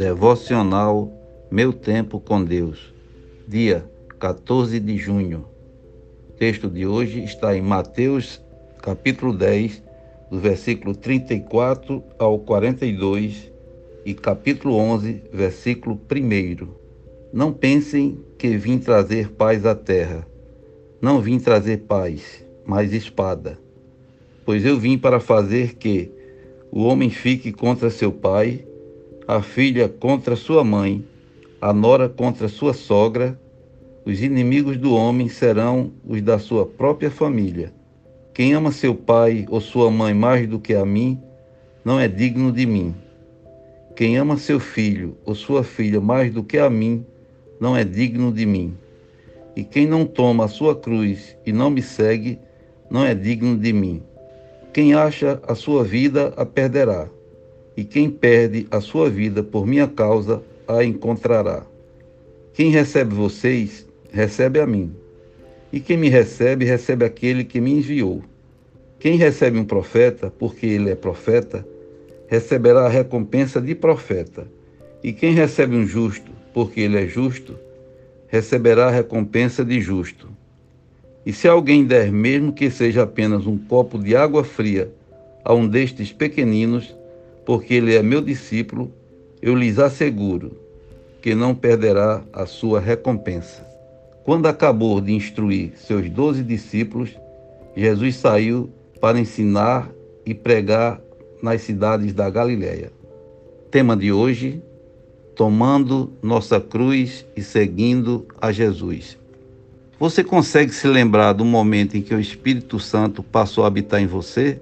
Devocional Meu Tempo com Deus, dia 14 de junho. O texto de hoje está em Mateus, capítulo 10, do versículo 34 ao 42 e capítulo 11, versículo 1. Não pensem que vim trazer paz à terra. Não vim trazer paz, mas espada. Pois eu vim para fazer que o homem fique contra seu pai, a filha contra sua mãe, a nora contra sua sogra, os inimigos do homem serão os da sua própria família. Quem ama seu pai ou sua mãe mais do que a mim, não é digno de mim. Quem ama seu filho ou sua filha mais do que a mim, não é digno de mim. E quem não toma a sua cruz e não me segue, não é digno de mim. Quem acha a sua vida a perderá, e quem perde a sua vida por minha causa a encontrará. Quem recebe vocês, recebe a mim. E quem me recebe, recebe aquele que me enviou. Quem recebe um profeta, porque ele é profeta, receberá a recompensa de profeta. E quem recebe um justo, porque ele é justo, receberá a recompensa de justo. E se alguém der, mesmo que seja apenas um copo de água fria, a um destes pequeninos, porque ele é meu discípulo, eu lhes asseguro que não perderá a sua recompensa. Quando acabou de instruir seus doze discípulos, Jesus saiu para ensinar e pregar nas cidades da Galiléia. Tema de hoje: tomando nossa cruz e seguindo a Jesus. Você consegue se lembrar do momento em que o Espírito Santo passou a habitar em você?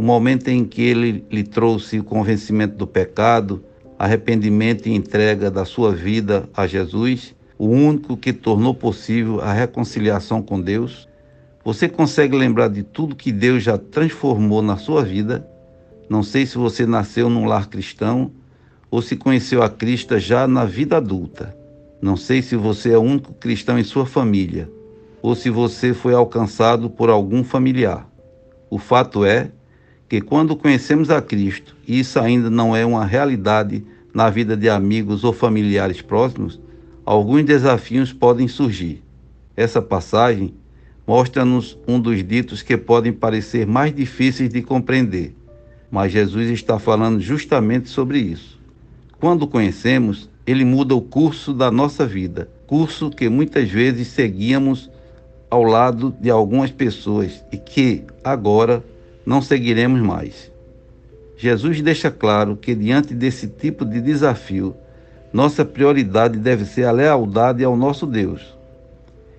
O momento em que ele lhe trouxe o convencimento do pecado, arrependimento e entrega da sua vida a Jesus, o único que tornou possível a reconciliação com Deus? Você consegue lembrar de tudo que Deus já transformou na sua vida? Não sei se você nasceu num lar cristão ou se conheceu a Cristo já na vida adulta. Não sei se você é o único cristão em sua família ou se você foi alcançado por algum familiar. O fato é que quando conhecemos a Cristo, e isso ainda não é uma realidade na vida de amigos ou familiares próximos, alguns desafios podem surgir. Essa passagem mostra-nos um dos ditos que podem parecer mais difíceis de compreender, mas Jesus está falando justamente sobre isso. Quando conhecemos, ele muda o curso da nossa vida, curso que muitas vezes seguíamos ao lado de algumas pessoas e que agora não seguiremos mais. Jesus deixa claro que, diante desse tipo de desafio, nossa prioridade deve ser a lealdade ao nosso Deus,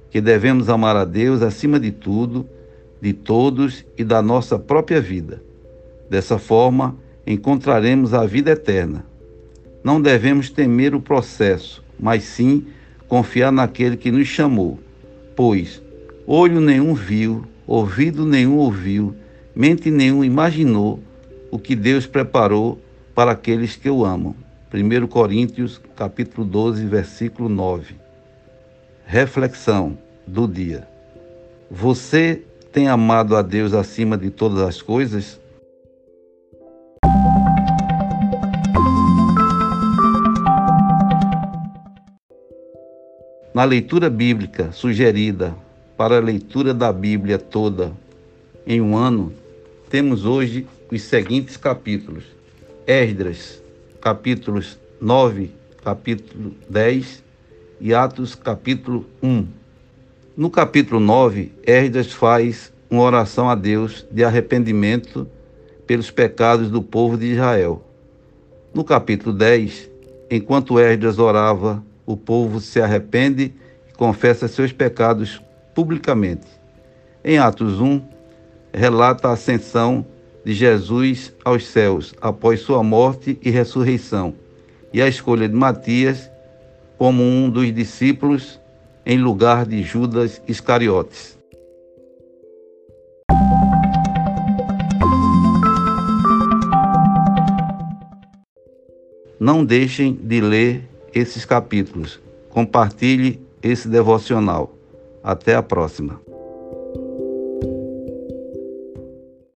que devemos amar a Deus acima de tudo, de todos e da nossa própria vida. Dessa forma, encontraremos a vida eterna não devemos temer o processo, mas sim confiar naquele que nos chamou. Pois olho nenhum viu, ouvido nenhum ouviu, mente nenhum imaginou o que Deus preparou para aqueles que o amam. 1 Coríntios, capítulo 12, versículo 9. Reflexão do dia. Você tem amado a Deus acima de todas as coisas? Na leitura bíblica sugerida para a leitura da Bíblia toda em um ano, temos hoje os seguintes capítulos: Esdras, capítulos 9, capítulo 10 e Atos, capítulo 1. No capítulo 9, Esdras faz uma oração a Deus de arrependimento pelos pecados do povo de Israel. No capítulo 10, enquanto Esdras orava o povo se arrepende e confessa seus pecados publicamente. Em Atos 1, relata a ascensão de Jesus aos céus após sua morte e ressurreição, e a escolha de Matias como um dos discípulos em lugar de Judas Iscariotes. Não deixem de ler esses capítulos. Compartilhe esse devocional. Até a próxima.